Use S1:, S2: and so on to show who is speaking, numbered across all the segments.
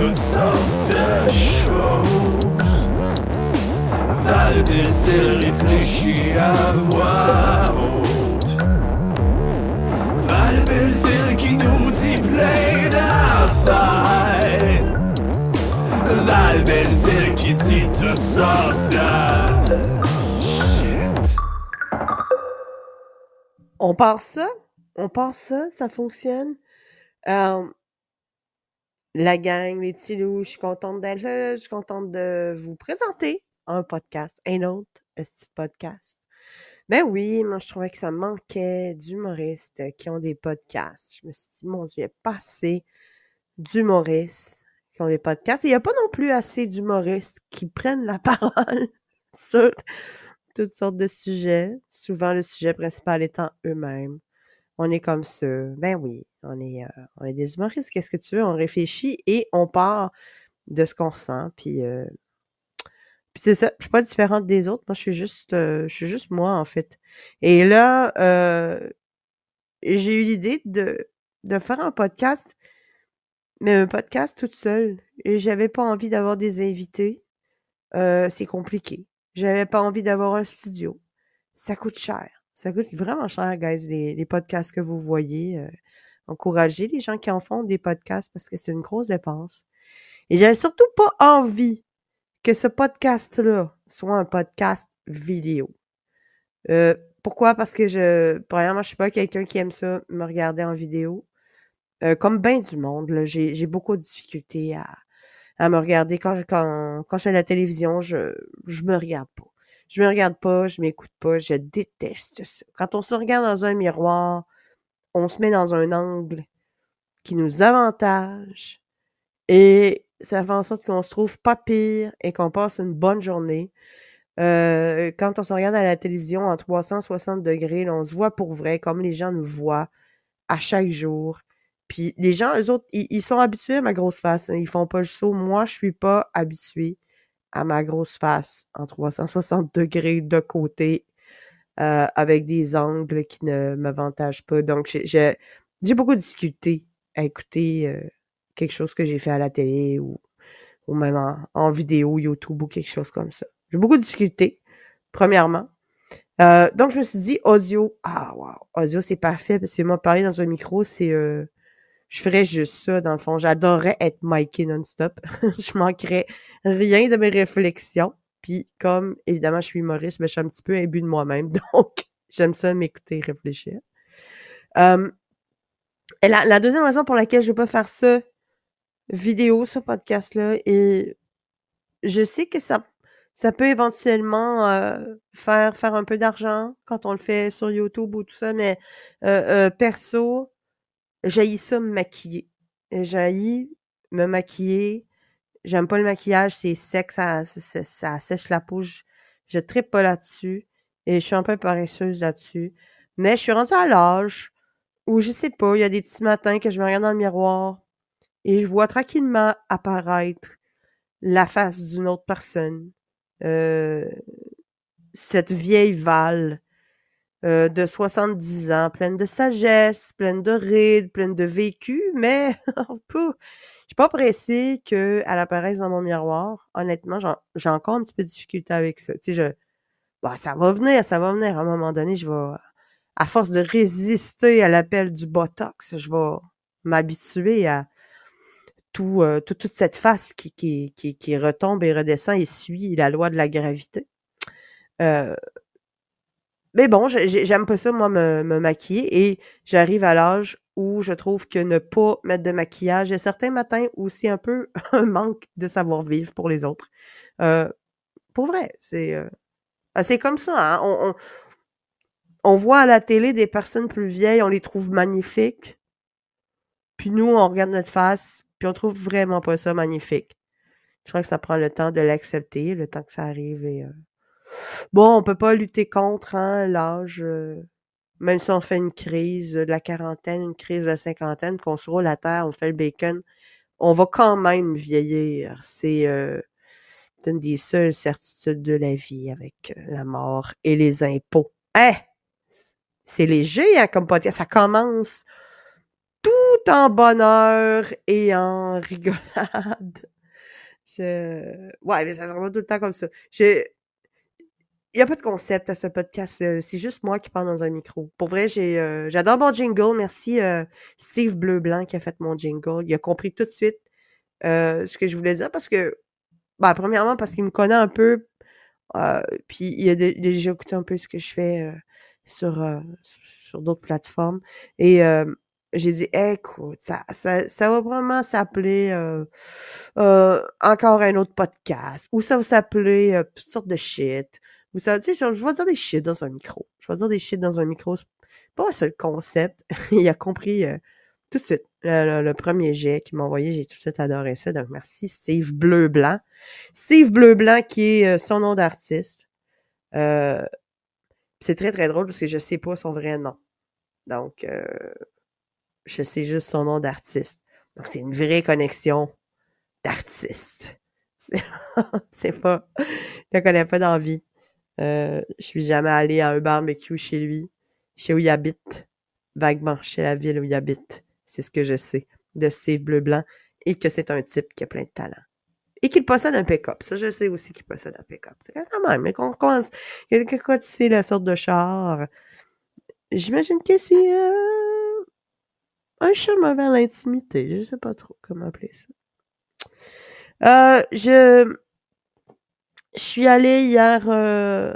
S1: toutes sortes de choses. Val Belzile réfléchit à voix haute. Val Belzile qui nous dit plein d'affaires. Val Belzile qui dit toutes sortes de shit.
S2: On part ça? On part ça? Ça fonctionne? Euh, la gang, les petits loups, je suis contente d'être là. Je suis contente de vous présenter un podcast, un autre petit podcast. Ben oui, moi je trouvais que ça manquait d'humoristes qui ont des podcasts. Je me suis dit, mon Dieu, il n'y a pas assez d'humoristes qui ont des podcasts. Et il n'y a pas non plus assez d'humoristes qui prennent la parole sur toutes sortes de sujets. Souvent, le sujet principal étant eux-mêmes. On est comme ça. Ben oui, on est, euh, on est des humoristes. Qu'est-ce que tu veux? On réfléchit et on part de ce qu'on ressent. Puis, euh, c'est ça. Je suis pas différente des autres. Moi, je suis juste, euh, moi, en fait. Et là, j'ai eu l'idée de, faire un podcast, mais un podcast toute seule. Et j'avais pas envie d'avoir des invités. C'est compliqué. J'avais pas envie d'avoir un studio. Ça coûte cher. Ça coûte vraiment cher, guys, les podcasts que vous voyez. Encouragez les gens qui en font des podcasts parce que c'est une grosse dépense. Et j'avais surtout pas envie que ce podcast-là soit un podcast vidéo. Euh, pourquoi? Parce que je, premièrement, je suis pas quelqu'un qui aime ça, me regarder en vidéo. Euh, comme bien du monde, j'ai, beaucoup de difficultés à, me regarder. Quand, je- quand, quand fais la télévision, je, je me regarde pas. Je me regarde pas, je m'écoute pas, je déteste ça. Quand on se regarde dans un miroir, on se met dans un angle qui nous avantage et ça fait en sorte qu'on se trouve pas pire et qu'on passe une bonne journée. Euh, quand on se regarde à la télévision en 360 degrés, on se voit pour vrai, comme les gens nous voient à chaque jour. Puis les gens, eux autres, ils, ils sont habitués à ma grosse face. hein, Ils font pas le saut. Moi, je suis pas habituée à ma grosse face en 360 degrés de côté euh, avec des angles qui ne m'avantagent pas. Donc, j'ai- beaucoup de difficultés à écouter euh, quelque chose que j'ai fait à la télé ou, ou même en, en vidéo, YouTube ou quelque chose comme ça. J'ai beaucoup de difficultés, premièrement. Euh, donc, je me suis dit, audio, ah, wow, audio, c'est parfait parce que moi, parler dans un micro, c'est. euh, je ferais juste ça, dans le fond. J'adorerais être micé non-stop. je manquerais rien de mes réflexions. Puis, comme, évidemment, je suis humoriste, mais je suis un petit peu imbu de moi-même. Donc, j'aime ça m'écouter réfléchir. Et la, deuxième raison pour laquelle je ne pas faire ça vidéo, ce podcast-là, et je sais que ça, peut éventuellement euh, faire, faire un peu d'argent quand on le fait sur YouTube ou tout ça, mais euh, euh, perso, j'haïs ça me maquiller. J'haïs me maquiller. J'aime pas le maquillage, c'est sec, ça, ça, ça sèche la peau. Je, je trippe pas là-dessus. Et je suis un peu paresseuse là-dessus. Mais je suis rendue à l'âge où, je sais pas, il y a des petits matins que je me regarde dans le miroir et je vois tranquillement apparaître la face d'une autre personne. Euh, cette vieille Val euh, de 70 ans, pleine de sagesse, pleine de rides, pleine de vécu, mais pas pressée qu'elle apparaisse dans mon miroir. Honnêtement, j'ai encore un petit peu de difficulté avec ça. Tu je, bah, ça va venir, ça va venir. À un moment donné, je vais, à force de résister à l'appel du Botox, je vais m'habituer à tout, euh, tout- toute cette face qui, qui, qui, qui retombe et redescend et suit la loi de la gravité. Euh, mais bon, j'ai- j'ai- j'aime pas ça, moi, me, me maquiller et j'arrive à l'âge où je trouve que ne pas mettre de maquillage, a certains matins c'est un peu un manque de savoir-vivre pour les autres. Euh, pour vrai, c'est euh, ah, c'est comme ça. Hein? On, on, on voit à la télé des personnes plus vieilles, on les trouve magnifiques. Puis nous, on regarde notre face, puis on trouve vraiment pas ça magnifique. Je crois que ça prend le temps de l'accepter, le temps que ça arrive. Et, euh, Bon, on peut pas lutter contre hein, l'âge. euh, même si on fait une crise de la quarantaine, une crise de la cinquantaine, qu'on se roule à terre, on fait le bacon, on va quand même vieillir. C'est euh, une des seules certitudes de la vie avec euh, la mort et les impôts. Hein? C'est léger hein, comme podcast. Ça commence tout en bonheur et en rigolade. Ouais, mais ça sera pas tout le temps comme ça. Je... Il n'y a pas de concept à ce podcast. C'est juste moi qui parle dans un micro. Pour vrai, j'ai, euh, j'adore mon jingle. Merci euh, Steve Bleu Blanc qui a fait mon jingle. Il a compris tout de suite euh, ce que je voulais dire parce que, bah, premièrement, parce qu'il me connaît un peu. puis il a déjà écouté un peu ce que je fais sur, sur d'autres plateformes. Et j'ai dit, écoute, ça, ça, ça va vraiment s'appeler euh, euh, encore un autre podcast, ou ça va s'appeler euh, toutes sortes de shit. Tu sais, je, vais dire des shit dans un micro. Je vais dire des shit dans un micro. C'est pas ça le concept. Il a compris tout de suite. Le, premier jet qu'il m'a envoyé, j'ai tout de suite adoré ça. Donc, merci Steve Bleu Blanc. Steve Bleu Blanc, qui est son nom d'artiste. c'est très, très drôle parce que je sais pas son vrai nom. Donc, je sais juste son nom d'artiste. Donc, c'est une vraie connexion d'artiste. C'est pas. Je le connais pas dans la vie. Euh, je suis jamais allé à un barbecue chez lui, chez où il habite. Vaguement, chez la ville où il habite. C'est ce que je sais de Steve Bleu Blanc et que c'est un type qui a plein de talent. Et qu'il possède un pick-up. Ça, je sais aussi qu'il possède un pick-up. C'est quand même, mais qu'on commence. Quand tu sais la sorte de char, j'imagine que c'est. Euh, un chemin vers l'intimité. Je sais pas trop comment appeler ça. Euh, je, je suis allée hier. Euh,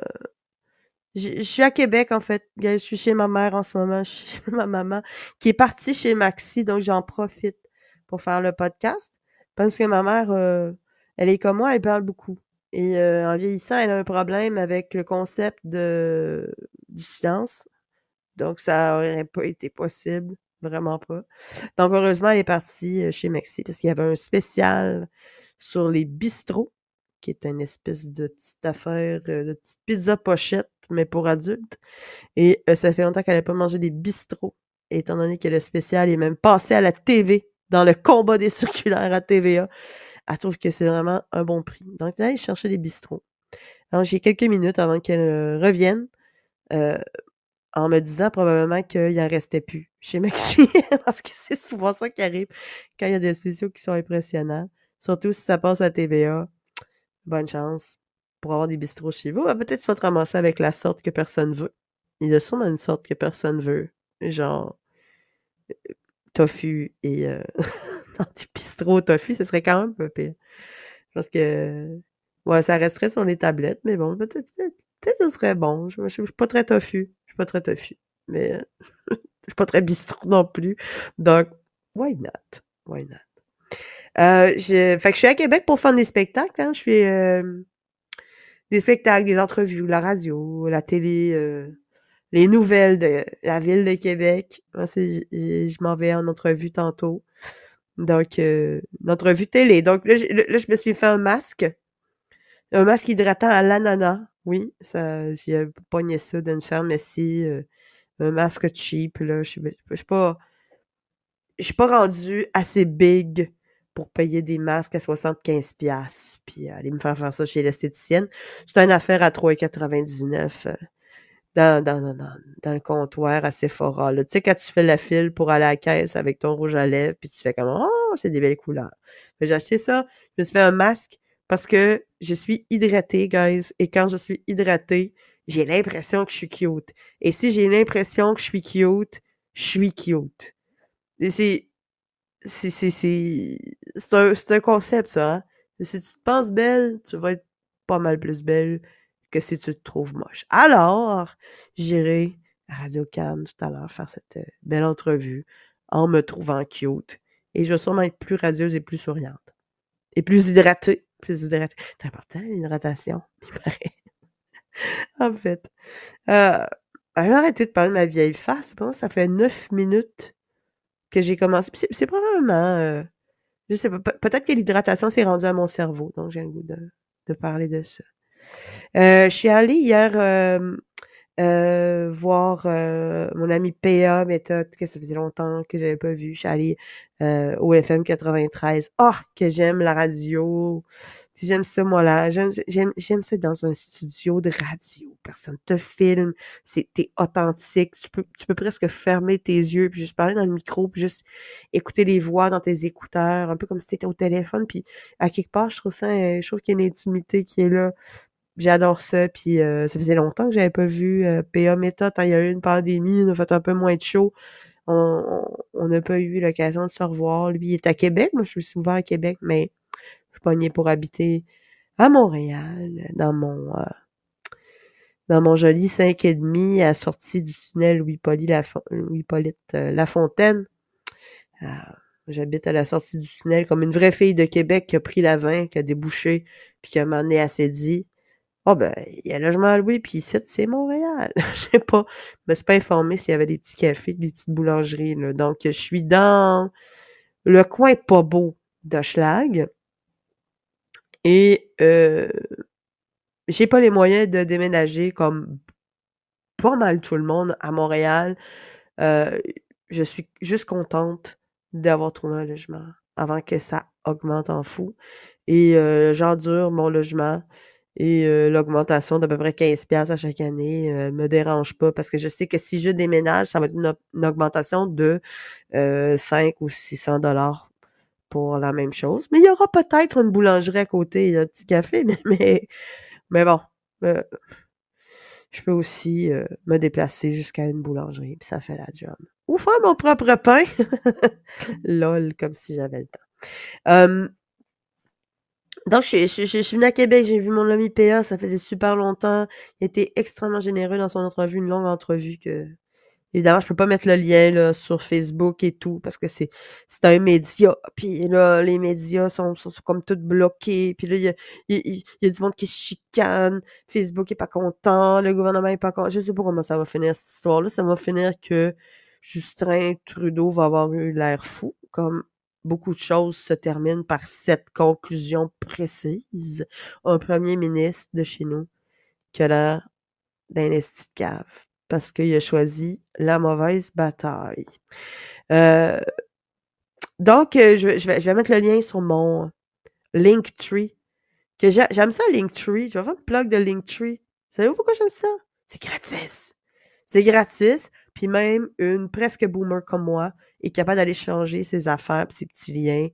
S2: je, suis à Québec en fait. Je suis chez ma mère en ce moment. Je suis chez ma maman qui est partie chez Maxi, donc j'en profite pour faire le podcast parce que ma mère, euh, elle est comme moi, elle parle beaucoup. Et en vieillissant, elle a un problème avec le concept de du silence. Donc, ça aurait pas été possible Vraiment pas. Donc, heureusement, elle est partie euh, chez Maxi parce qu'il y avait un spécial sur les bistrots, qui est une espèce de petite affaire, euh, de petite pizza pochette, mais pour adultes. Et euh, ça fait longtemps qu'elle n'a pas mangé des bistrots. étant donné que le spécial est même passé à la TV, dans le combat des circulaires à TVA, elle trouve que c'est vraiment un bon prix. Donc, elle est chercher des bistrots. Alors, j'ai quelques minutes avant qu'elle revienne en me disant probablement qu'il en restait plus chez Maxi, parce que c'est souvent ça qui arrive quand il y a des spéciaux qui sont impressionnants. Surtout si ça passe à TVA. Bonne chance pour avoir des bistrots chez vous. Ah, peut-être tu vas te ramasser avec la sorte que personne veut. Il y a sûrement une sorte que personne veut. Genre euh, tofu et euh, des bistrots tofu, ce serait quand même peu pire. Parce que ouais, ça resterait sur les tablettes, mais bon, peut-être peut-être, ce serait bon. Je, je, je suis pas très tofu suis pas très tofu, mais euh, je suis pas très bistrot non plus. Donc, why not? Why not? Euh, je, fait que je suis à Québec pour faire des spectacles. Hein. Je fais euh, des spectacles, des entrevues, la radio, la télé, euh, les nouvelles de la ville de Québec. je m'en vais en entrevue tantôt. Donc, euh, une entrevue télé. Donc là, je me suis fait un masque. Un masque hydratant à l'ananas. Oui, ça, j'ai pogné ça d'une pharmacie, un masque cheap, là. Je suis pas, je suis pas rendu assez big pour payer des masques à 75$, puis aller me faire faire ça chez l'esthéticienne. C'est une affaire à 3,99$ euh, dans, dans, dans, dans, le comptoir à Sephora. Tu sais, quand tu fais la file pour aller à la caisse avec ton rouge à lèvres, puis tu fais comme « Oh, c'est des belles couleurs! » J'ai acheté ça, je me suis fait un masque parce que je suis hydratée, guys. Et quand je suis hydratée, j'ai l'impression que je suis cute. Et si j'ai l'impression que je suis cute, je suis cute. c'est, c'est, c'est, c'est, un, c'est un concept, ça. Hein? Si tu te penses belle, tu vas être pas mal plus belle que si tu te trouves moche. Alors, j'irai à Radio Cannes tout à l'heure faire cette euh, belle entrevue en me trouvant cute. Et je vais sûrement être plus radieuse et plus souriante. Et plus hydratée plus hydraté. C'est important, l'hydratation, en fait. Euh, j'ai arrêté de parler de ma vieille face. Bon, ça fait neuf minutes que j'ai commencé. C'est probablement. Euh, je sais pas. Peut-être que l'hydratation s'est rendue à mon cerveau. Donc, j'ai le goût de, de parler de ça. Euh, je suis allée hier euh, voir mon ami PA méthode que ça faisait longtemps que j'avais pas vu. Je suis allée au FM 93. Oh, que j'aime la radio. J'aime ça, moi, là. J'aime, ça dans un studio de radio. Personne te filme. T'es authentique. Tu peux, tu peux presque fermer tes yeux puis juste parler dans le micro puis juste écouter les voix dans tes écouteurs. Un peu comme si t'étais au téléphone puis à quelque part, je trouve ça, euh, je trouve qu'il y a une intimité qui est là. J'adore ça, puis euh, ça faisait longtemps que j'avais pas vu euh, PA Méthode. Quand il y a eu une pandémie, on a fait un peu moins de show. On n'a pas eu l'occasion de se revoir. Lui, il est à Québec. Moi, je suis souvent à Québec, mais pogné pour habiter à Montréal, dans mon euh, dans mon joli 5 et demi, à sortie du tunnel Louis-Polyte Louis Lafontaine. J'habite à la sortie du tunnel comme une vraie fille de Québec qui a pris la 20, qui a débouché, puis qui a mené à dit ah ben, il y a logement à louer, puis ici, c'est Montréal. Je sais pas. Je me suis pas informé s'il y avait des petits cafés, des petites boulangeries. Donc, je suis dans le coin pas beau d'Hochelag. Et euh, j'ai pas les moyens de déménager comme pas mal tout le monde à Montréal. Euh, je suis juste contente d'avoir trouvé un logement avant que ça augmente en fou. Et euh, j'endure mon logement et euh, l'augmentation d'à peu près 15 pièces à chaque année euh, me dérange pas parce que je sais que si je déménage, ça va être une, augmentation de euh, 5 ou 600 dollars pour la même chose. Mais il y aura peut-être une boulangerie à côté, un petit café, mais, mais, bon. Euh, je peux aussi euh, me déplacer jusqu'à une boulangerie, puis ça fait la job. Ou faire mon propre pain. Lol, comme si j'avais le temps. Donc, je, je, je, suis venue à Québec, j'ai vu mon ami PA, ça faisait super longtemps. Il était extrêmement généreux dans son entrevue, une longue entrevue que, évidemment, je peux pas mettre le lien là, sur Facebook et tout, parce que c'est, c'est un média. Puis là, les médias sont, sont, comme tout bloqués. Puis là, il y a, il, y a du monde qui chicane. Facebook est pas content, le gouvernement est pas content. Je sais pas comment ça va finir cette histoire-là. Ça va finir que Justin Trudeau va avoir eu l'air fou, comme beaucoup de choses se terminent par cette conclusion précise. Un premier ministre de chez nous qui a l'air d'un de cave parce qu'il a choisi la mauvaise bataille. Euh, donc, euh, je, vais, mettre le lien sur mon Linktree. Que j'aime ça, Linktree. Je vais faire une plug de Linktree. Savez-vous pourquoi j'aime ça? C'est gratis. C'est gratis. Puis même une presque boomer comme moi est capable d'aller changer ses affaires ses petits liens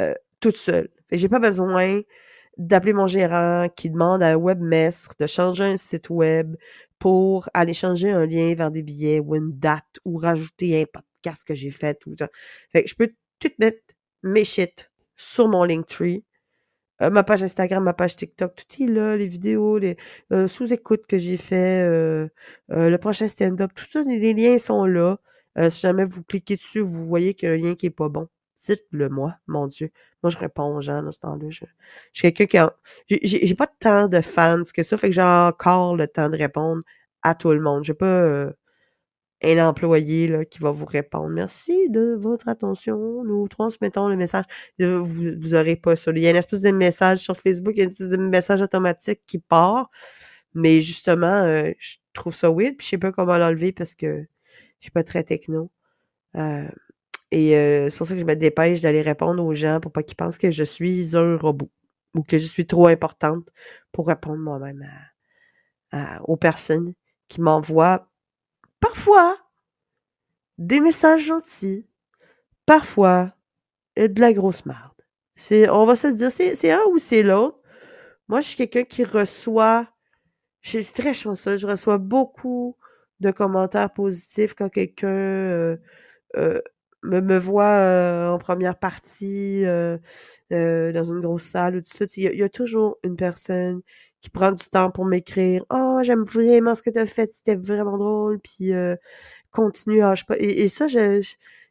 S2: euh, toute seule. Fait j'ai pas besoin d'appeler mon gérant qui demande à un webmestre de changer un site web pour aller changer un lien vers des billets ou une date ou rajouter un podcast que j'ai fait. Tout ça. Fait que je peux tout mettre mes shit sur mon Linktree euh, ma page Instagram, ma page TikTok, tout est là, les vidéos, les euh, sous-écoutes que j'ai fait, euh, le prochain stand-up, tout ça, les liens sont là. si jamais vous cliquez dessus, vous voyez qu'il y a un lien qui est pas bon. Dites-le moi, mon Dieu. Moi, je réponds aux gens dans ce temps-là. Je, je suis quelqu'un qui J'ai pas tant de fans que ça, fait que j'ai encore le temps de répondre à tout le monde. J'ai pas un employé là, qui va vous répondre Merci de votre attention, nous transmettons le message. Vous, vous aurez pas ça. Il y a une espèce de message sur Facebook, il y a une espèce de message automatique qui part. Mais justement, euh, je trouve ça weird, puis je sais pas comment l'enlever parce que je suis pas très techno. Euh, et euh, c'est pour ça que je me dépêche d'aller répondre aux gens pour pas qu'ils pensent que je suis un robot ou que je suis trop importante pour répondre moi-même aux personnes qui m'envoient parfois des messages gentils, parfois de la grosse merde. C'est, on va se dire, c'est, un ou c'est l'autre. Moi, je suis quelqu'un qui reçoit, je suis très chanceuse, je reçois beaucoup de commentaires positifs quand quelqu'un euh, euh, me, me voit euh, en première partie dans une grosse salle ou tout ça. Il y, a toujours une personne qui prend du temps pour m'écrire oh j'aime vraiment ce que tu as fait c'était vraiment drôle puis euh, continue lâche pas et, ça je,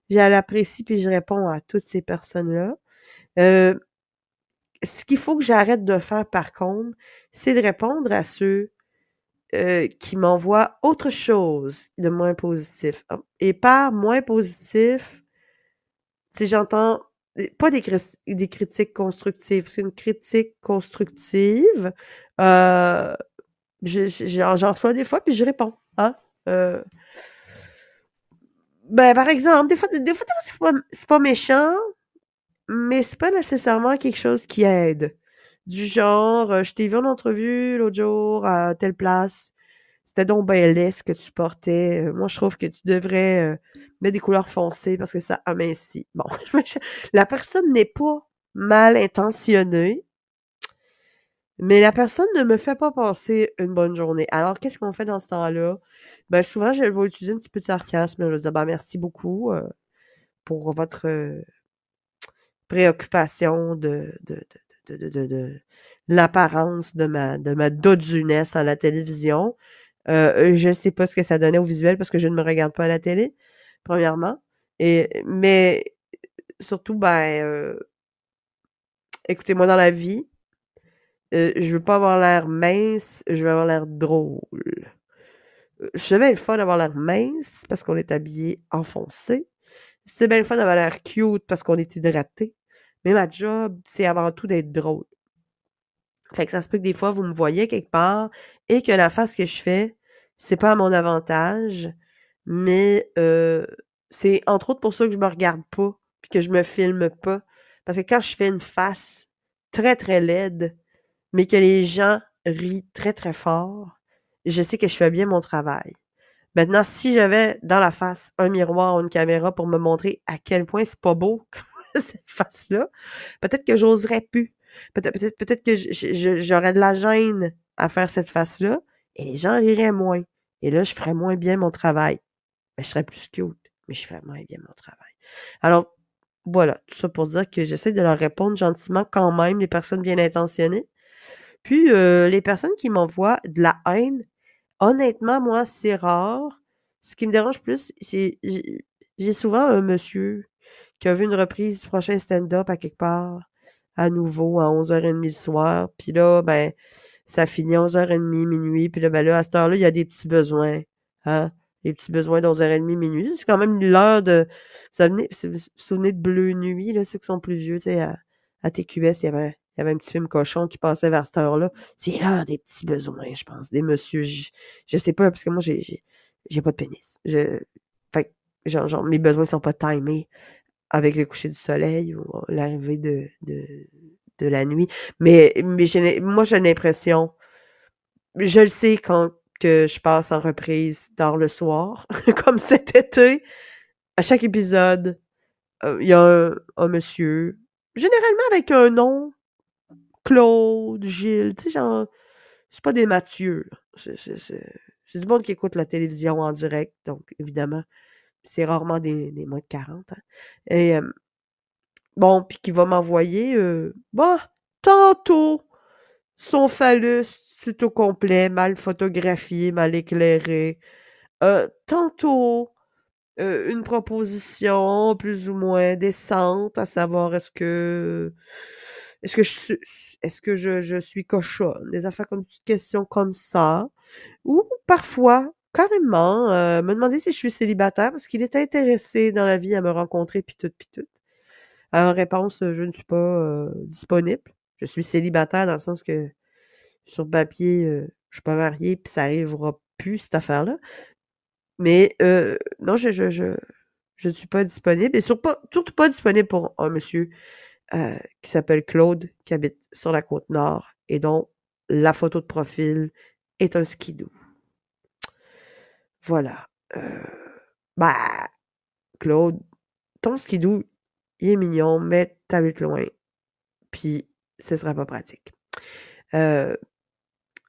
S2: je l'apprécie puis je réponds à toutes ces personnes là euh, ce qu'il faut que j'arrête de faire par contre c'est de répondre à ceux euh, qui m'envoient autre chose de moins positif et par moins positif si j'entends pas des, critiques constructives, parce qu'une critique constructive, euh, j'en reçois des fois, puis je réponds. Hein? Euh, ben, par exemple, des fois, des fois, c'est pas, pas méchant, mais c'est pas nécessairement quelque chose qui aide. Du genre, euh, je t'ai vu en entrevue l'autre jour à telle place. C'était donc ben laid ce que tu portais. Euh, Moi, je trouve que tu devrais euh, mettre des couleurs foncées parce que ça amincit. Bon, la personne n'est pas mal intentionnée, mais la personne ne me fait pas passer une bonne journée. Alors, qu'est-ce qu'on fait dans ce temps-là? Ben, souvent, je vais utiliser un petit peu de sarcasme. Je vais dire, ben, merci beaucoup euh, pour votre préoccupation de, de, de, de l'apparence de ma, de ma dodunesse à la télévision. Euh, je sais pas ce que ça donnait au visuel parce que je ne me regarde pas à la télé, premièrement. Et, mais surtout, ben, euh, écoutez-moi dans la vie, euh, je veux pas avoir l'air mince, je veux avoir l'air drôle. Euh, C'est bien le fun d'avoir l'air mince parce qu'on est habillé enfoncé. C'est bien le fun d'avoir l'air cute parce qu'on est hydraté. Mais ma job, c'est avant tout d'être drôle. Fait que ça se peut que des fois, vous me voyez quelque part et que la face que je fais, c'est pas à mon avantage, mais c'est entre autres pour ça que je me regarde pas puis que je me filme pas. Parce que quand je fais une face très, très laide, mais que les gens rient très, très fort, je sais que je fais bien mon travail. Maintenant, si j'avais dans la face un miroir ou une caméra pour me montrer à quel point c'est pas beau cette face-là, peut-être que j'oserais plus. Peut-être que j'aurais de la gêne à faire cette face-là et les gens riraient moins. Et là, je ferais moins bien mon travail. Mais je serais plus cute, mais je ferais moins bien mon travail. Alors, voilà, tout ça pour dire que j'essaie de leur répondre gentiment quand même, les personnes bien intentionnées. Puis, euh, les personnes qui m'envoient de la haine, honnêtement, moi, c'est rare. Ce qui me dérange plus, c'est j'ai souvent un monsieur qui a vu une reprise du prochain stand-up à quelque part, à nouveau, à 11h30 le soir. Puis là, ben, ça finit à 11h30, minuit. Puis là, ben là, à cette heure-là, il y a des petits besoins. Hein? Les petits besoins d'11h30, minuit. C'est quand même l'heure de... Vous vous souvenez de Bleu Nuit, là, ceux qui sont plus vieux, tu sais, à, à TQS, il y avait il y avait un petit film cochon qui passait vers cette heure-là. C'est l'heure des petits besoins, je pense, des messieurs. Je, je sais pas, parce que moi, j'ai, j'ai, pas de pénis. Je, fait genre, genre, mes besoins sont pas timés avec le coucher du soleil ou l'arrivée de, de, de la nuit. Mais, mais moi, j'ai l'impression, je le sais quand que je passe en reprise tard le soir, comme cet été, à chaque épisode, euh, il y a un, un monsieur, généralement avec un nom Claude, Gilles, tu sais, genre, c'est pas des Mathieu, c'est du monde qui écoute la télévision en direct, donc évidemment, c'est rarement des, des moins de 40. Hein. Et bon, puis qui va m'envoyer, bah, tantôt, son phallus tout au complet, mal photographié, mal éclairé. Euh, tantôt, euh, une proposition plus ou moins décente, à savoir est-ce que je suis est-ce que je suis cochonne, des affaires comme des questions comme ça, ou parfois carrément euh, me demander si je suis célibataire parce qu'il est intéressé dans la vie à me rencontrer puis tout puis tout. En réponse, euh, je ne suis pas euh, disponible. Je suis célibataire dans le sens que sur papier, euh, je suis pas mariée puis ça arrivera plus cette affaire-là. Mais euh, non, je, ne suis pas disponible. Et surtout pas, surtout pas disponible pour un monsieur euh, qui s'appelle Claude, qui habite sur la côte nord et dont la photo de profil est un skidoo. Voilà. Euh, bah, Claude, ton skidoo, il est mignon, mais t'habites loin. Puis, ce serait pas pratique. Euh,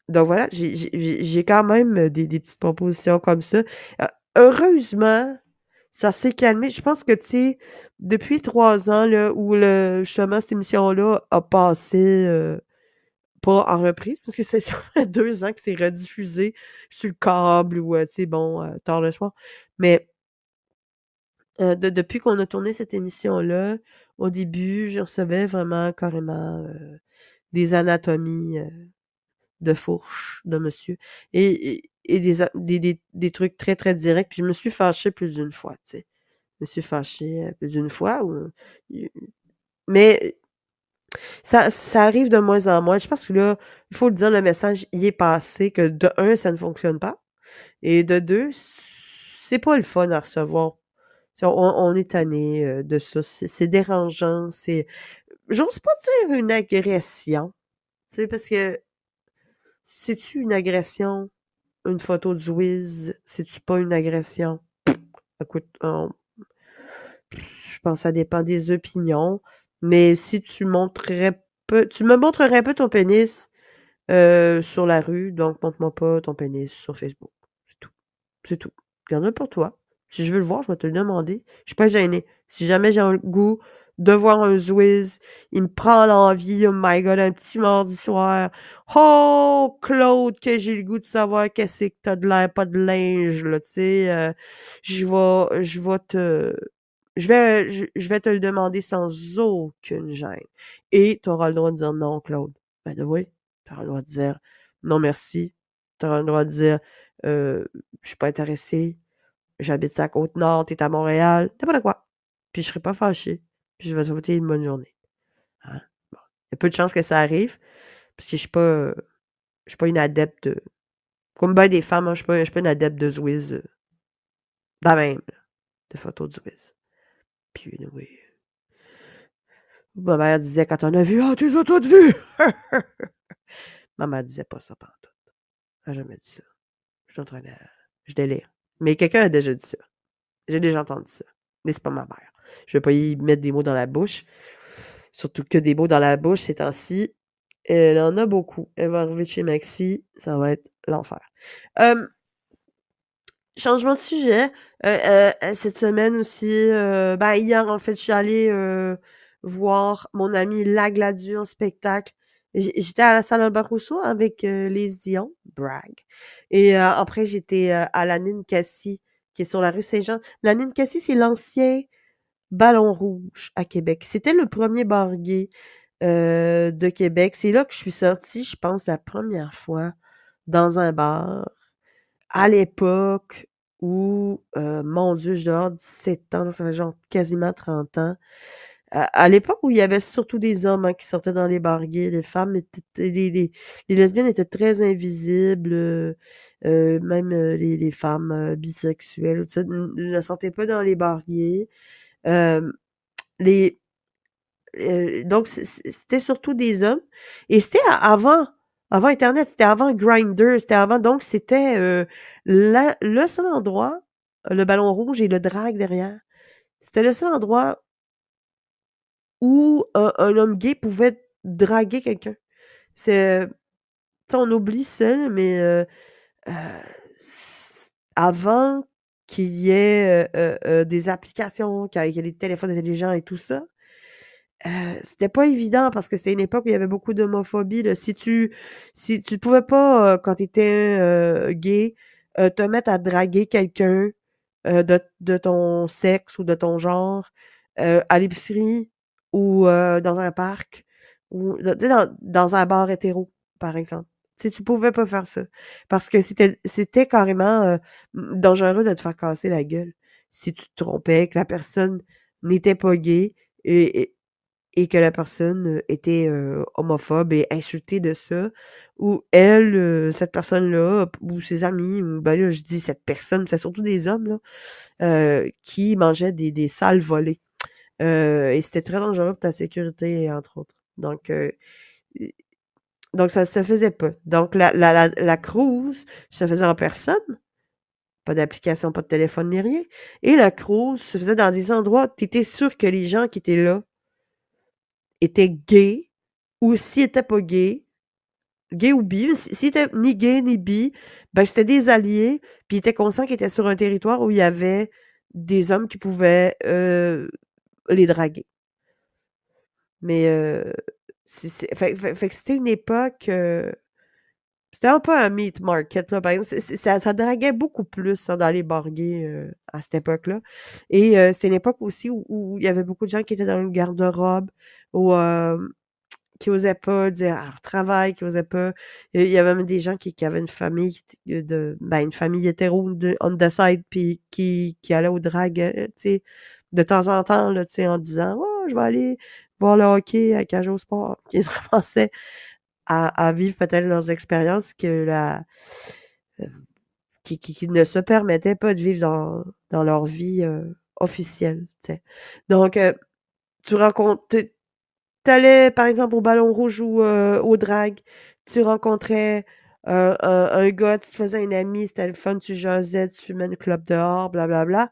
S2: donc voilà, j'ai- quand même des, des petites propositions comme ça. Euh, heureusement, ça s'est calmé. Je pense que, tu sais, depuis trois ans, là, où le, justement, cette émission-là a passé, euh, pas en reprise, parce que ça fait deux ans que c'est rediffusé sur le câble ou, euh, tu sais, bon, euh, tard le soir. Mais euh, de- depuis qu'on a tourné cette émission-là, au début, je recevais vraiment carrément des anatomies de fourche de monsieur et, et, des, des, des, des trucs très, très directs. Puis je me suis fâchée plus d'une fois, tu sais. Je me suis fâchée plus d'une fois. Mais ça, ça arrive de moins en moins. Je pense que là, il faut le dire, le message y est passé, que de un, ça ne fonctionne pas. Et de deux, c'est pas le fun à recevoir. On, on est tanné euh, de ça. C'est dérangeant. C'est. J'ose pas dire une agression. Tu sais, parce que c'est-tu une agression? Une photo de Wiz, c'est-tu pas une agression? Écoute, je pense que ça dépend des opinions. Mais si tu montrerais peu, tu me montrerais pas ton pénis euh, sur la rue, donc montre-moi pas ton pénis sur Facebook. C'est tout. C'est tout. Il y en a pour toi. Si je veux le voir, je vais te le demander. Je suis pas gênée. Si jamais j'ai un goût de voir un Zwiz, il me prend l'envie, oh my god, un petit mardi soir. Oh, Claude, que j'ai le goût de savoir qu'est-ce que t'as de l'air, pas de linge, là, tu sais. Euh, je vais, je vais te, je vais, je, vais te le demander sans aucune gêne. Et tu auras le droit de dire non, Claude. Ben oui, tu auras le droit de dire non merci. Tu auras le droit de dire euh, je suis pas intéressé. J'habite à Côte-Nord, t'es à Montréal, de quoi. Puis je serai pas fâché. Puis je vais te souhaiter une bonne journée. Hein? Bon. Il y a peu de chances que ça arrive. Parce que je suis pas. Je suis pas une adepte de. Comme ben des femmes, hein, je suis pas, je suis pas une adepte de Zwiz. Euh, même, de photos de Zwiz. Puis, oui. Ma mère disait quand on a vu, ah, oh, tu as toutes vues! ma mère disait pas ça pendant tout. Elle n'a jamais dit ça. Je suis en train de. Je délire. Mais quelqu'un a déjà dit ça. J'ai déjà entendu ça. Mais c'est pas ma mère. Je vais pas y mettre des mots dans la bouche. Surtout que des mots dans la bouche ces temps-ci. Elle en a beaucoup. Elle va arriver chez Maxi. Ça va être l'enfer. Euh, Changement de sujet. Euh, euh, euh, cette semaine aussi, ben hier en fait, je suis allée voir mon ami Lagladu en spectacle. J'étais à la salle Albert Rousseau avec les Dion, brag. Et après, j'étais à la Ninkasi, qui est sur la rue Saint-Jean. La Ninkasi, c'est l'ancien Ballon Rouge à Québec. C'était le premier bar gay de Québec. C'est là que je suis sortie, je pense, la première fois dans un bar à l'époque où, euh, mon Dieu, genre 17 ans, ça fait genre quasiment 30 ans. À, l'époque où il y avait surtout des hommes hein, qui sortaient dans les barguets, les femmes étaient, les, les, lesbiennes étaient très invisibles, euh, euh même les, les, femmes bisexuelles ne sortaient pas dans les barguets. les, donc c'était surtout des hommes et c'était avant avant Internet, c'était avant Grinder, c'était avant, donc c'était euh, le seul endroit, le ballon rouge et le drag derrière, c'était le seul endroit où un, homme gay pouvait draguer quelqu'un. C'est, on oublie ça, mais euh, euh, avant qu'il y ait des applications, qu'il y ait des téléphones intelligents et tout ça, euh, c'était pas évident parce que c'était une époque où il y avait beaucoup d'homophobie. Si tu si tu pouvais pas, euh, quand tu étais euh, gay, te mettre à draguer quelqu'un de, de ton sexe ou de ton genre à l'épicerie ou dans un parc ou dans, dans un bar hétéro, par exemple. Si tu pouvais pas faire ça. Parce que c'était c'était carrément dangereux de te faire casser la gueule. Si tu te trompais, que la personne n'était pas gay et, et que la personne était homophobe et insultée de ça, ou elle, cette personne-là, ou ses amis, ou ben là, je dis cette personne, c'est surtout des hommes, là, qui mangeaient des, des salles volées. et c'était très dangereux pour ta sécurité, entre autres. Donc, donc ça se faisait pas. Donc, la, la, la, la cruise se faisait en personne. Pas d'application, pas de téléphone ni rien. Et la cruise se faisait dans des endroits où tu étais sûr que les gens qui étaient là était gay ou s'il était pas gay, gay ou bi, s'il était ni gay ni bi, ben c'était des alliés, puis il était conscient qu'il était sur un territoire où il y avait des hommes qui pouvaient euh, les draguer. Mais euh, fait, que c'était une époque. Euh, c'était un peu un meat market, là, par exemple. Ça, ça, draguait beaucoup plus hein, dans les barguets à cette époque-là. Et c'était une époque aussi où, il y avait beaucoup de gens qui étaient dans le garde-robe, ou qui osaient pas dire leur travail, qui osaient pas. Il y avait même des gens qui, avaient une famille de ben, une famille hétéro de, on the side, puis qui, qui allaient au drag, tu sais, de temps en temps, là, tu sais, en disant Oh, je vais aller voir le hockey à Cage Sport, qui se à, à vivre peut-être leurs expériences que la qui, qui, qui ne se permettaient pas de vivre dans, dans leur vie euh, officielle. Donc, euh, tu rencontres, tu allais par exemple au Ballon Rouge ou euh, au drag, tu rencontrais euh, un, un gars, tu te faisais un ami, c'était le fun, tu jasais, tu fumais une club dehors, blablabla.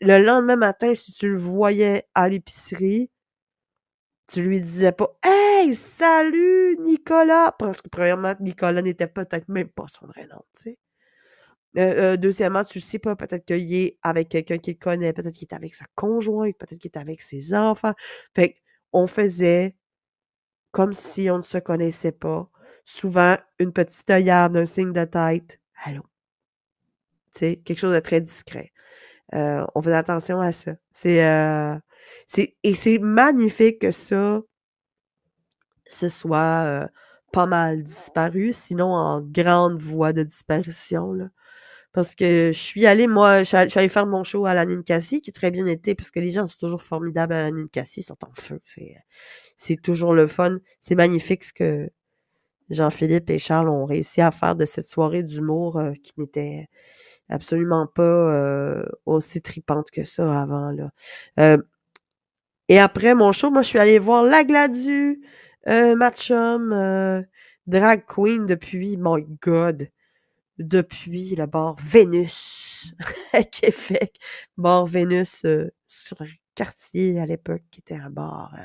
S2: Le lendemain matin, si tu le voyais à l'épicerie, tu lui disais pas Hey, salut Nicolas! Parce que premièrement, Nicolas n'était peut-être même pas son vrai nom, tu sais. Euh, euh, deuxièmement, tu sais pas, peut-être qu'il est avec quelqu'un qu'il connaît, peut-être qu'il est avec sa conjointe, peut-être qu'il est avec ses enfants. Fait on faisait comme si on ne se connaissait pas. Souvent, une petite œillade, un signe de tête. Allô? Tu sais, quelque chose de très discret. Euh, on faisait attention à ça. C'est, et c'est magnifique que ça, ce soit euh, pas mal disparu, sinon en grande voie de disparition, là. Parce que je suis allée, moi, je suis allée faire mon show à la Ninkasi, qui très bien été, parce que les gens sont toujours formidables à la Ninkasi, ils sont en feu. C'est, c'est toujours le fun. C'est magnifique ce que Jean-Philippe et Charles ont réussi à faire de cette soirée d'humour euh, qui n'était absolument pas euh, aussi tripante que ça avant, là. Et après mon show, moi, je suis allée voir La Gladu, euh, ma chum, euh, drag queen depuis, my God, depuis le bar Vénus à Québec. Bar Vénus euh, sur le quartier à l'époque, qui était un bar... euh,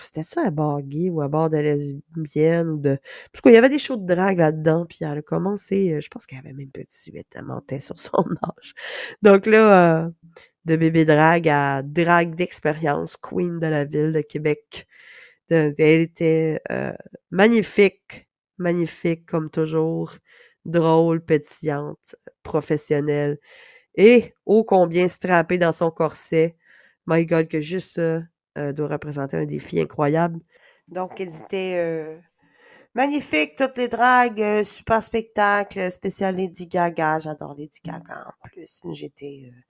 S2: c'était ça un bar gay ou un bar de lesbiennes ou de... Parce qu'il y avait des shows de drague là-dedans, puis elle a commencé, euh, je pense qu'elle avait même pas 18, elle mentait sur son âge. Donc là, euh, de bébé drague à drague d'expérience, queen de la ville de Québec. Elle était euh, magnifique, magnifique comme toujours, drôle, pétillante, professionnelle et ô combien strappée dans son corset. My God, que juste ça euh, doit représenter un défi incroyable. Donc, elles étaient euh, magnifiques, toutes les dragues, euh, super spectacle, spécial Lady Gaga. J'adore Lady Gaga en plus. J'étais euh,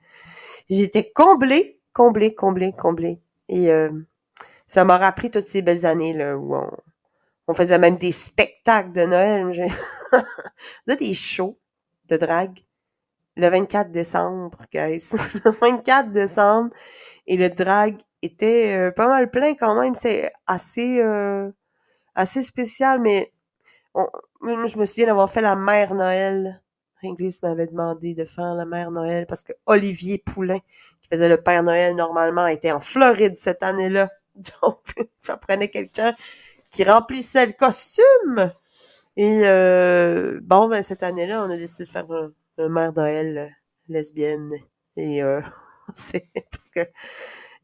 S2: j'étais comblée, comblée, comblée, comblée. Et euh, ça m'a rappelé toutes ces belles années là, où on, on faisait même des spectacles de Noël. On faisait des shows de drague le 24 décembre, guys. le 24 décembre. Et le drag était euh, pas mal plein quand même. C'est assez, euh, assez spécial, mais on- je me souviens d'avoir fait la mère Noël. Inglis m'avait demandé de faire la mère Noël parce que Olivier Poulain, qui faisait le Père Noël normalement, était en Floride cette année-là. Donc, ça prenait quelqu'un qui remplissait le costume. Et euh, bon, ben cette année-là, on a décidé de faire un, un mère Noël euh, lesbienne. Et euh, c'est parce que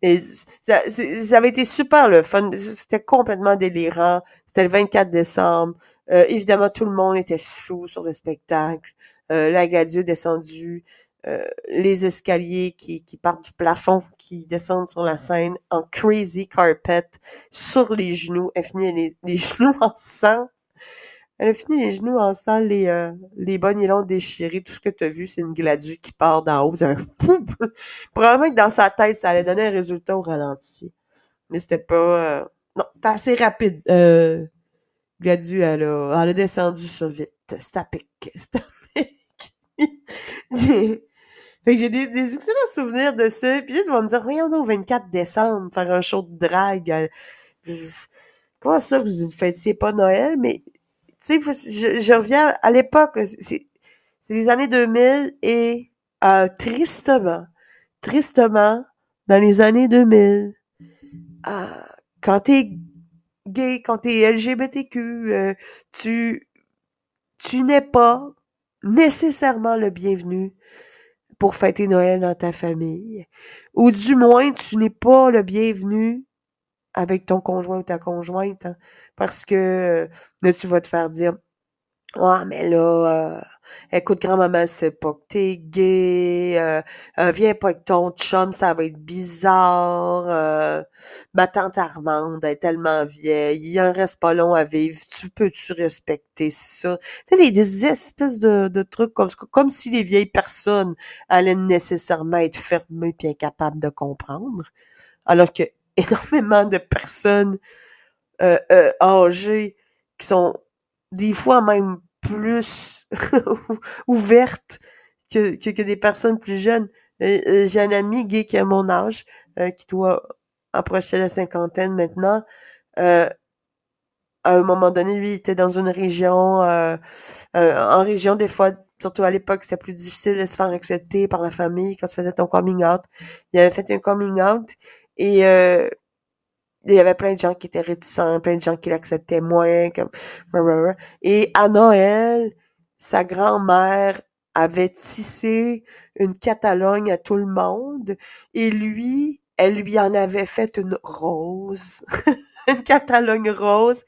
S2: et ça, ça avait été super le fun. C'était complètement délirant. C'était le 24 décembre. Euh, évidemment, tout le monde était sous sur le spectacle. Euh, la Gladieux descendue. Euh, les escaliers qui, qui partent du plafond, qui descendent sur la scène en crazy carpet, sur les genoux. Elle finit les, les genoux en sang. Elle a fini les genoux en sang, les, euh, les nylons déchirés. Tout ce que tu as vu, c'est une gladue qui part d'en haut. Pouf! Probablement que dans sa tête, ça allait donner un résultat au ralenti. Mais c'était pas... euh, Non, c'était assez rapide. Euh, Gladue, elle a, elle a descendu ça vite. C'était à pic. J'ai- fait que j'ai des, des excellents souvenirs de ça. Puis là, tu vas me dire, voyons donc, 24 décembre, faire un show de drague. Comment ça, vous vous fêtiez pas Noël? Mais, tu sais, je, reviens à l'époque, c'est les années 2000 et euh, tristement, tristement, dans les années 2000, euh, quand t'es gay, quand t'es LGBTQ, euh, tu, tu n'es pas nécessairement le bienvenu pour fêter Noël dans ta famille. Ou du moins, tu n'es pas le bienvenu avec ton conjoint ou ta conjointe. hein, parce que euh, là, tu vas te faire dire Ah, mais là, euh, écoute, grand-maman, c'est pas que t'es gay, euh, euh, viens pas avec ton chum, ça va être bizarre, euh, ma tante Armande est tellement vieille, il en reste pas long à vivre, tu peux-tu respecter ça? Tu des espèces de, trucs comme, comme si les vieilles personnes allaient nécessairement être fermées puis incapables de comprendre, alors que énormément de personnes euh, euh, qui sont des fois même plus ouverte que, que, des personnes plus jeunes. Euh, euh, j'ai un ami gay qui a mon âge, qui doit approcher la cinquantaine maintenant. à un moment donné, lui, il était dans une région, en région, des fois, surtout à l'époque, c'était plus difficile de se faire accepter par la famille quand tu faisais ton coming out. Il avait fait un coming out et il y avait plein de gens qui étaient réticents, plein de gens qui l'acceptaient moins, comme et à Noël, sa grand-mère avait tissé une Catalogne à tout le monde et lui, elle lui en avait fait une rose, une Catalogne rose.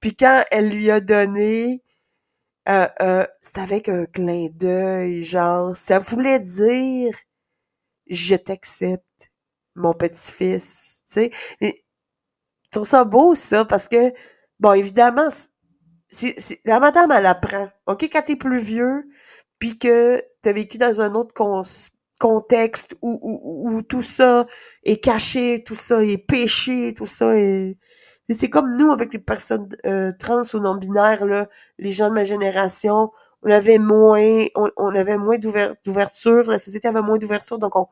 S2: Puis quand elle lui a donné, euh, euh, c'était avec un clin d'œil, genre, ça voulait dire je t'accepte, mon petit-fils, tu sais. Trouve ça beau, ça, parce que, bon, évidemment, la madame, elle apprend. OK, quand t'es plus vieux, puis que t'as vécu dans un autre contexte où, tout ça est caché, tout ça est péché, tout ça est... C'est comme nous avec les personnes euh, trans ou non-binaires, là, les gens de ma génération, on avait moins, on, avait moins d'ouverture, la société avait moins d'ouverture, donc on,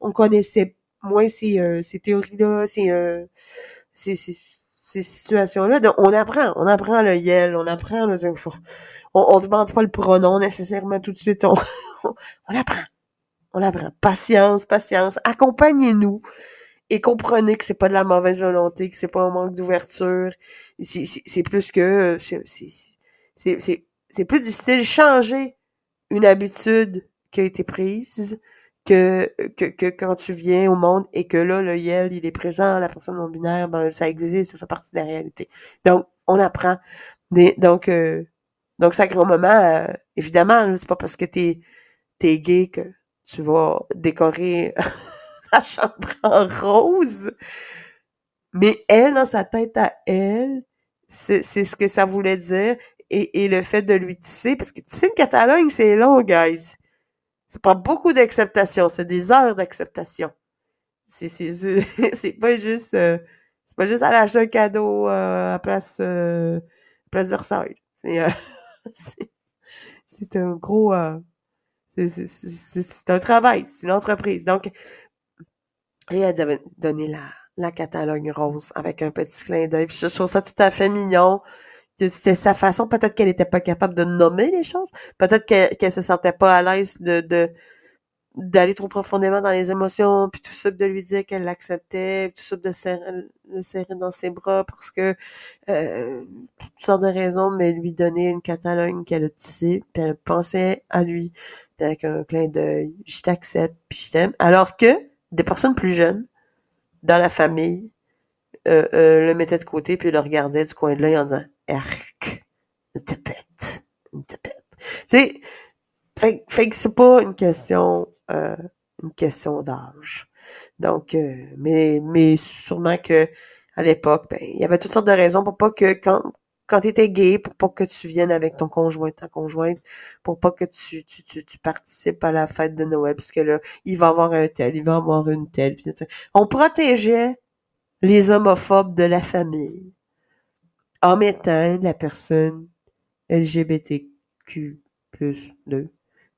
S2: on connaissait moins ces, euh, ces théories-là, ces, euh, ces, ces, situations-là. On apprend, on apprend le yel, on apprend le, on, on demande pas le pronom nécessairement tout de suite, on, on apprend. On apprend. Patience, patience. Accompagnez-nous et comprenez que c'est pas de la mauvaise volonté, que c'est pas un manque d'ouverture. C'est plus que c'est plus difficile changer une habitude qui a été prise que, que, quand tu viens au monde et que là, le yel, il est présent, la personne non binaire, ben, ça existe, ça fait partie de la réalité. Donc, on apprend. Donc, euh, donc, grand-maman, euh, évidemment, c'est pas parce que t'es es gay que tu vas décorer la chambre en rose. Mais elle, dans sa tête à elle, c'est ce que ça voulait dire. Et, et le fait de lui tisser, parce que tisser une Catalogne, c'est long, guys. C'est pas beaucoup d'acceptation, c'est des heures d'acceptation. C'est c'est pas juste euh, c'est pas juste à l'achat de cadeau euh, à place euh, place Versailles. C'est euh, c'est un gros c'est un travail, c'est une entreprise. Donc elle a donné la la Catalogne rose avec un petit clin d'œil. Je trouve ça tout à fait mignon c'était sa façon. Peut-être qu'elle n'était pas capable de nommer les choses. Peut-être qu'elle qu'elle se sentait pas à l'aise de, de d'aller trop profondément dans les émotions, puis tout ça, de lui dire qu'elle l'acceptait, tout ça, de serrer, le serrer dans ses bras parce que euh, toutes sortes de raisons, mais lui donner une Catalogne qu'elle a tissée, puis elle pensait à lui, avec un clin d'œil, je t'accepte, puis je t'aime. Alors que des personnes plus jeunes, dans la famille, le mettaient de côté, puis le regardaient du coin de l'œil en disant Arc, une tapette, une tapette. Tu sais, fait, que c'est pas une question, euh, une question d'âge. Donc, euh, mais, mais sûrement que à l'époque, ben, il y avait toutes sortes de raisons pour pas que quand quand t'étais gay, pour pas que tu viennes avec ton conjoint, ta conjointe, pour pas que tu, tu, tu, tu, participes à la fête de Noël, parce que là, il va avoir un tel, il va avoir une telle. on protégeait les homophobes de la famille en mettant la personne LGBTQ plus 2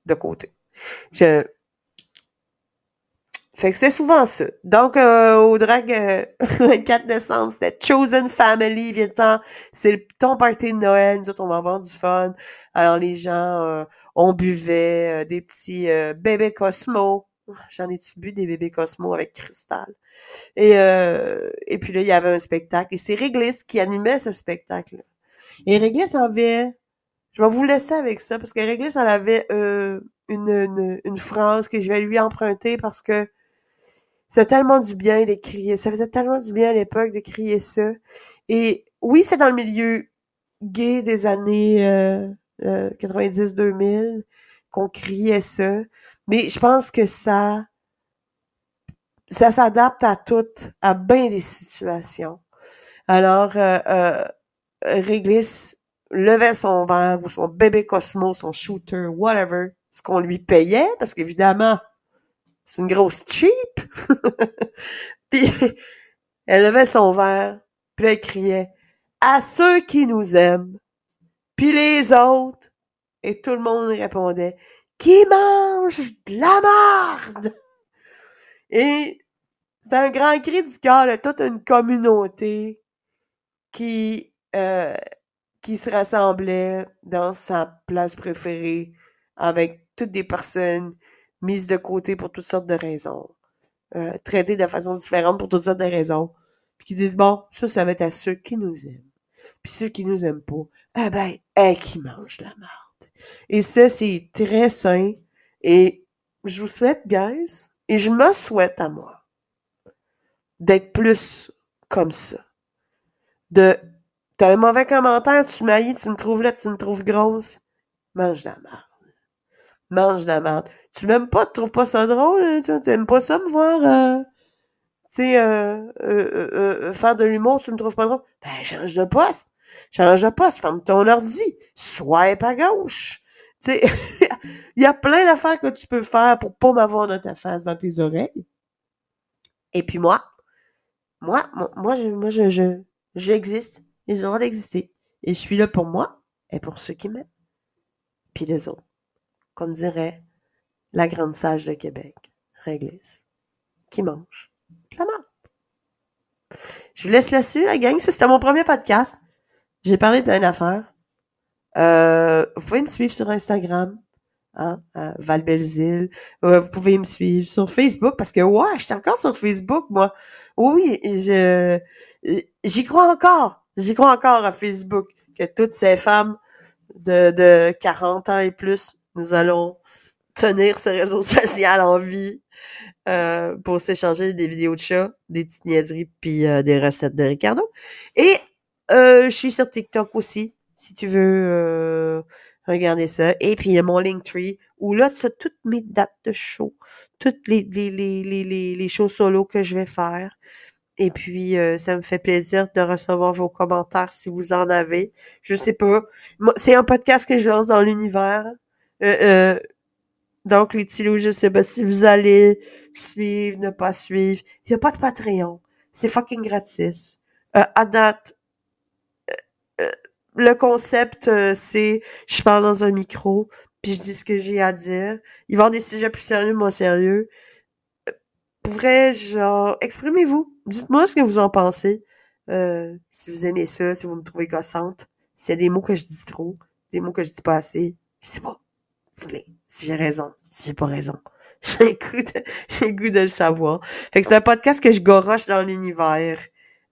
S2: de côté. Je... Fait que c'est souvent ça. Donc, euh, au drag, euh, 24 décembre, c'était Chosen Family, viens c'est ton party de Noël, nous autres, on va avoir du fun. Alors, les gens, euh, on buvait euh, des petits bébés Cosmo. J'en ai-tu bu des bébés Cosmo avec Cristal? Et, euh, et puis là, il y avait un spectacle. Et c'est Réglisse qui animait ce spectacle-là. Et Réglisse avait... Je vais vous laisser avec ça, parce que Réglisse, elle avait euh, une, phrase que je vais lui emprunter parce que c'est tellement du bien de crier. Ça faisait tellement du bien à l'époque de crier ça. Et oui, c'est dans le milieu gay des années euh, 90-2000 euh, qu'on criait ça. Mais je pense que ça ça s'adapte à toutes, à bien des situations. Alors, euh, euh, Réglisse levait son verre ou son bébé Cosmo, son shooter, whatever, ce qu'on lui payait, parce qu'évidemment, c'est une grosse cheap. puis, elle levait son verre, puis elle criait « À ceux qui nous aiment, puis les autres, Et tout le monde répondait Qui mange de la marde? Et c'est un grand cri du cœur de toute une communauté qui, euh, qui se rassemblait dans sa place préférée avec toutes des personnes mises de côté pour toutes sortes de raisons, euh, traitées de façon différente pour toutes sortes de raisons, puis qui disent bon, ça, ça va être à ceux qui nous aiment. Puis ceux qui nous aiment pas, eh ben, eh, qui mangent la marde. Et ça, c'est très sain. Et je vous souhaite, guys, et je me souhaite à moi, d'être plus comme ça. De, t'as un mauvais commentaire, tu m'haïs, tu me trouves là, tu me trouves grosse. Mange la marde. Mange la marde. Tu m'aimes pas, tu trouves pas ça drôle, hein, tu, tu aimes pas ça me voir, euh, tu sais, euh, euh, faire de l'humour, tu me trouves pas drôle? Ben, change de poste. Change de poste, ferme ton ordi. Swipe à gauche. Il y a plein d'affaires que tu peux faire pour pas m'avoir dans ta face, dans tes oreilles. Et puis moi, moi, moi, moi, je, moi, je, je, j'existe. J'ai le droit d'exister. Et je suis là pour moi et pour ceux qui m'aiment. Puis les autres. Comme dirait la grande sage de Québec, Réglisse, qui mange la. Je vous laisse là-dessus, la gang. C'était mon premier podcast. J'ai parlé d'une affaire. Euh, vous pouvez me suivre sur Instagram, hein, Val. Euh, vous pouvez me suivre sur Facebook parce que ouais, je suis encore sur Facebook, moi. Oui, je j'y crois encore. J'y crois encore à Facebook que toutes ces femmes de, de 40 ans et plus, nous allons tenir ce réseau social en vie euh, pour s'échanger des vidéos de chats, des petites niaiseries puis euh, des recettes de Ricardo. Et je suis sur TikTok aussi, si tu veux euh, regarder ça. Et puis il y a mon Linktree où là tu as toutes mes dates de show, toutes les les les les les, shows solo que je vais faire. Et puis euh, ça me fait plaisir de recevoir vos commentaires si vous en avez. Je sais pas, c'est un podcast que je lance dans l'univers. Euh, euh, donc, les petits je sais pas si vous allez suivre, ne pas suivre. Il n'y a pas de Patreon. C'est fucking gratis. Euh, à date, euh, euh, le concept, euh, c'est je parle dans un micro, puis je dis ce que j'ai à dire. Il va y avoir des sujets plus sérieux, moins sérieux. Euh, Pour vrai, genre, exprimez-vous. Dites-moi ce que vous en pensez. Euh, si vous aimez ça, si vous me trouvez gossante, s'il y a des mots que je dis trop, des mots que je dis pas assez, je sais pas. Dites-les. Si j'ai raison, si j'ai pas raison. J'ai goût de, j'ai le goût de le savoir. Fait que c'est un podcast que je goroche dans l'univers,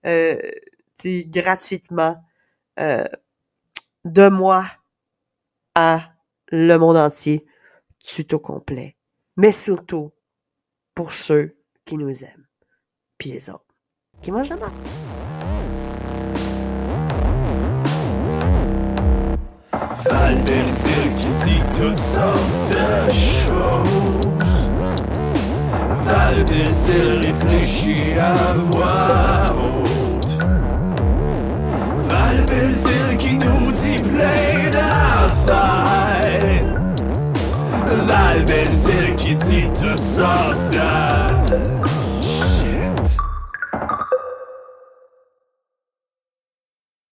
S2: euh, gratuitement, euh, de moi à le monde entier, tuto complet. Mais surtout, pour ceux qui nous aiment. Puis les autres, qui mangent la.
S1: Val Belzile qui dit toutes sortes de choses. Val réfléchit à voix haute. Belzile qui nous dit plein d'affaires. Qui dit